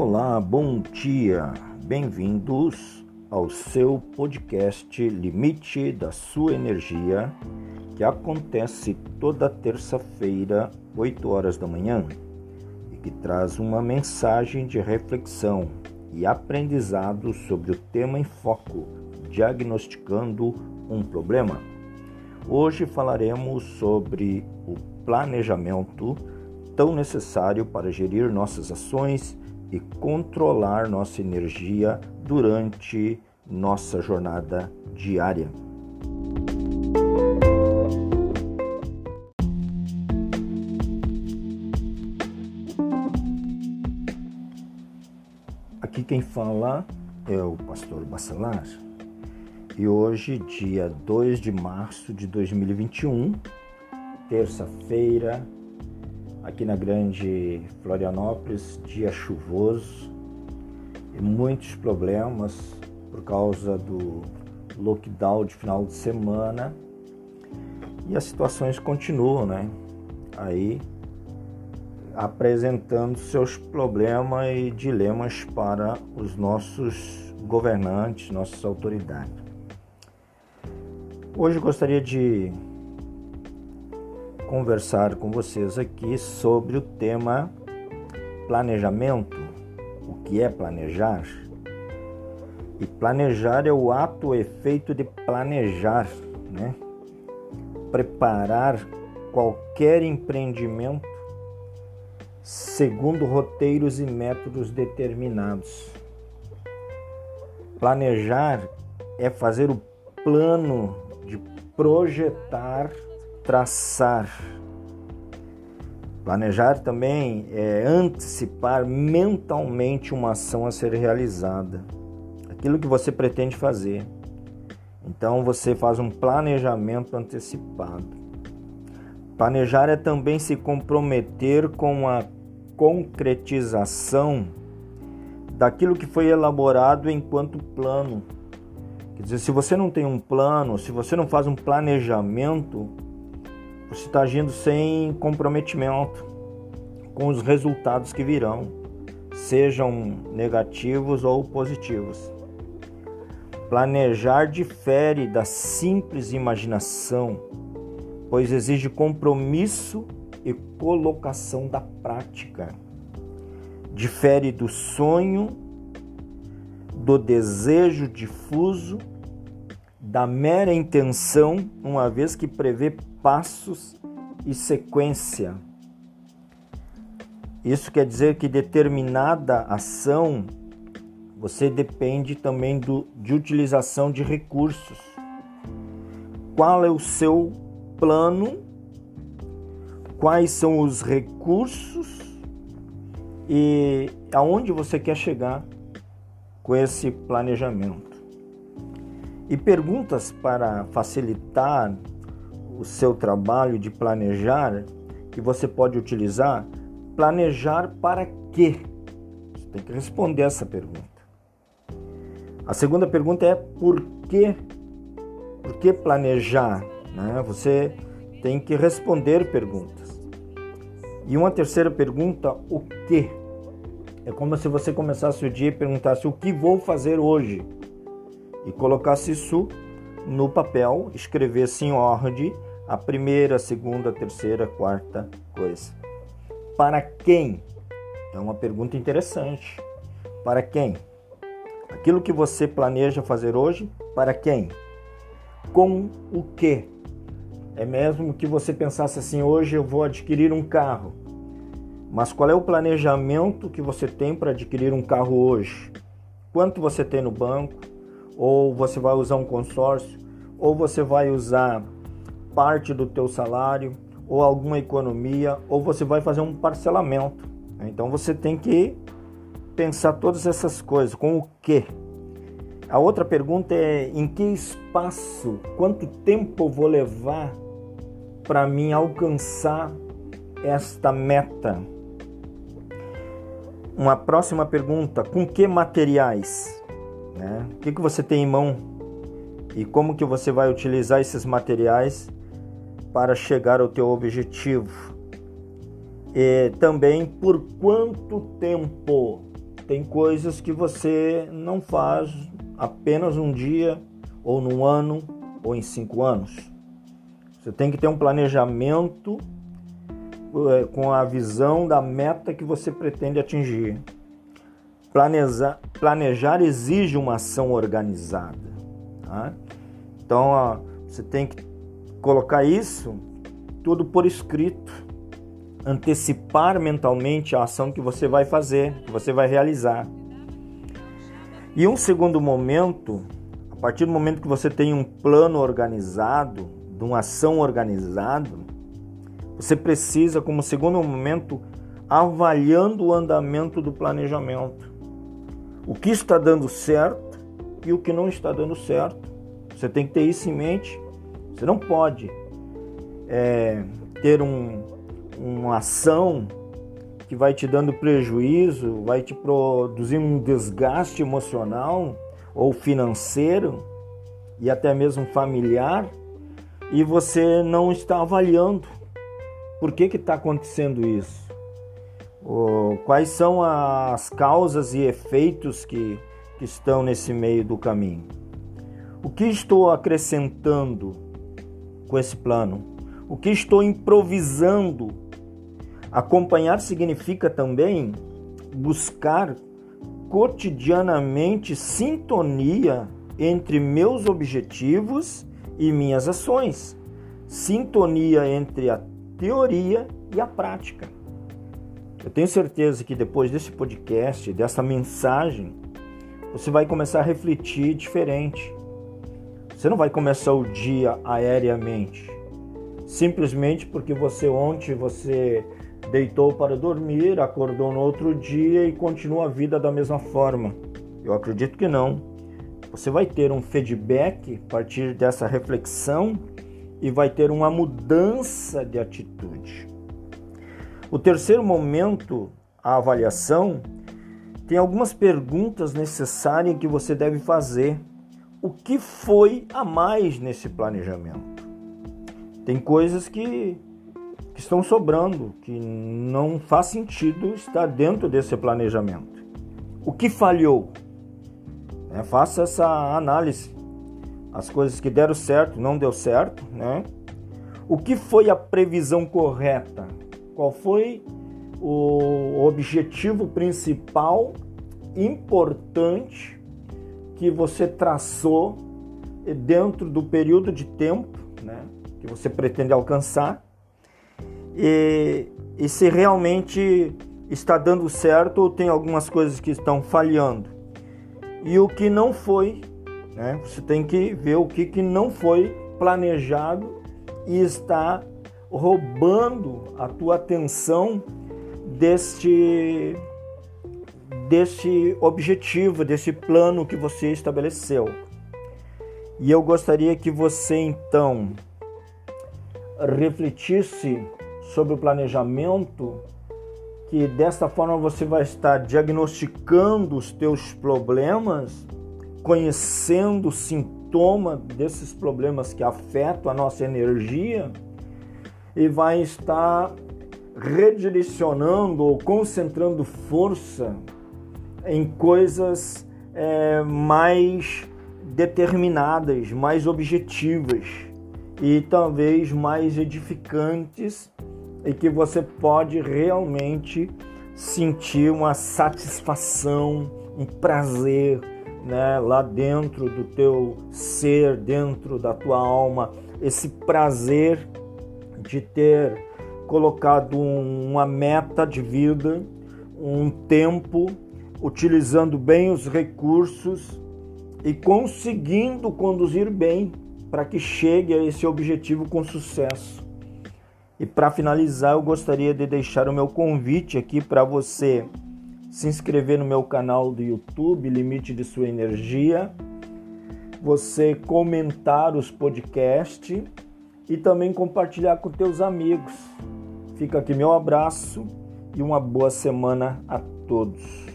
Olá, bom dia, bem-vindos ao seu podcast Limite da Sua Energia, que acontece toda terça-feira, 8 horas da manhã, e que traz uma mensagem de reflexão e aprendizado sobre o tema em foco, diagnosticando um problema. Hoje falaremos sobre o planejamento tão necessário para gerir nossas ações e controlar nossa energia durante nossa jornada diária. Aqui quem fala é o pastor Bacelar e hoje, dia 2 de março de 2021, terça-feira, aqui na grande Florianópolis, dia chuvoso e muitos problemas por causa do lockdown de final de semana. E as situações continuam, né? Aí apresentando seus problemas e dilemas para os nossos governantes, nossas autoridades. Hoje gostaria de conversar com vocês aqui sobre o tema planejamento. O que é planejar? E planejar é o ato, o efeito de planejar, né? Preparar qualquer empreendimento segundo roteiros e métodos determinados. Planejar é fazer o plano de projetar traçar. Planejar também é antecipar mentalmente uma ação a ser realizada, aquilo que você pretende fazer. Então você faz um planejamento antecipado. Planejar é também se comprometer com a concretização daquilo que foi elaborado enquanto plano. Quer dizer, se você não tem um plano, se você não faz um planejamento, você está agindo sem comprometimento com os resultados que virão, sejam negativos ou positivos. Planejar difere da simples imaginação, pois exige compromisso e colocação da prática. Difere do sonho, do desejo difuso, da mera intenção, uma vez que prevê passos e sequência. Isso quer dizer que determinada ação você depende também do, de utilização de recursos. Qual é o seu plano? Quais são os recursos? E aonde você quer chegar com esse planejamento? E perguntas para facilitar o seu trabalho de planejar que você pode utilizar, planejar para quê? Você tem que responder essa pergunta. A segunda pergunta é por quê? Por que planejar? Né? Você tem que responder perguntas. E uma terceira pergunta, o que? É como se você começasse o dia e perguntasse o que vou fazer hoje e colocasse isso no papel, escrevesse em ordem a primeira, a segunda, a terceira, a quarta coisa. Para quem? É uma pergunta interessante. Para quem? Aquilo que você planeja fazer hoje, para quem? Com o que? É mesmo que você pensasse assim: hoje eu vou adquirir um carro. Mas qual é o planejamento que você tem para adquirir um carro hoje? Quanto você tem no banco? Ou você vai usar um consórcio? Ou você vai usar parte do teu salário ou alguma economia ou você vai fazer um parcelamento. Então você tem que pensar todas essas coisas com o que. A outra pergunta é em que espaço, quanto tempo vou levar para mim alcançar esta meta? Uma próxima pergunta: com que materiais? Né? O que, que você tem em mão e como que você vai utilizar esses materiais para chegar ao teu objetivo. E também por quanto tempo tem coisas que você não faz apenas um dia, ou num ano, ou em cinco anos. Você tem que ter um planejamento é, com a visão da meta que você pretende atingir. Planejar, planejar exige uma ação organizada. Tá? Então você tem que colocar isso tudo por escrito, antecipar mentalmente a ação que você vai fazer, que você vai realizar. E um segundo momento, a partir do momento que você tem um plano organizado, de uma ação organizada, você precisa, como segundo momento, avaliando o andamento do planejamento. O que está dando certo e o que não está dando certo. Você tem que ter isso em mente. Você não pode é, ter um, uma ação que vai te dando prejuízo, vai te produzir um desgaste emocional ou financeiro e até mesmo familiar e você não está avaliando por que está acontecendo isso, quais são as causas e efeitos que, que estão nesse meio do caminho. O que estou acrescentando com esse plano? O que estou improvisando? Acompanhar significa também buscar cotidianamente sintonia entre meus objetivos e minhas ações, sintonia entre a teoria e a prática. Eu tenho certeza que depois desse podcast, dessa mensagem, você vai começar a refletir diferente. Você não vai começar o dia aéreamente, simplesmente porque você ontem você deitou para dormir, acordou no outro dia e continua a vida da mesma forma. Eu acredito que não. Você vai ter um feedback a partir dessa reflexão e vai ter uma mudança de atitude. O terceiro momento, a avaliação, tem algumas perguntas necessárias que você deve fazer o que foi a mais nesse planejamento. Tem coisas que, que estão sobrando, que não faz sentido estar dentro desse planejamento. O que falhou? É, faça essa análise. As coisas que deram certo, não deu certo, né? O que foi a previsão correta? Qual foi o objetivo principal importante que você traçou dentro do período de tempo né, que você pretende alcançar e, e se realmente está dando certo ou tem algumas coisas que estão falhando. E o que não foi, né, você tem que ver o que, que não foi planejado e está roubando a tua atenção deste desse objetivo, desse plano que você estabeleceu. E eu gostaria que você então refletisse sobre o planejamento, que desta forma você vai estar diagnosticando os teus problemas, conhecendo o sintoma desses problemas que afetam a nossa energia e vai estar redirecionando ou concentrando força em coisas é, mais determinadas, mais objetivas e talvez mais edificantes e que você pode realmente sentir uma satisfação, um prazer, né, lá dentro do teu ser, dentro da tua alma, esse prazer de ter colocado uma meta de vida, um tempo utilizando bem os recursos e conseguindo conduzir bem para que chegue a esse objetivo com sucesso. E para finalizar, eu gostaria de deixar o meu convite aqui para você se inscrever no meu canal do YouTube, Limite de Sua Energia, você comentar os podcasts e também compartilhar com teus amigos. Fica aqui meu abraço e uma boa semana a todos.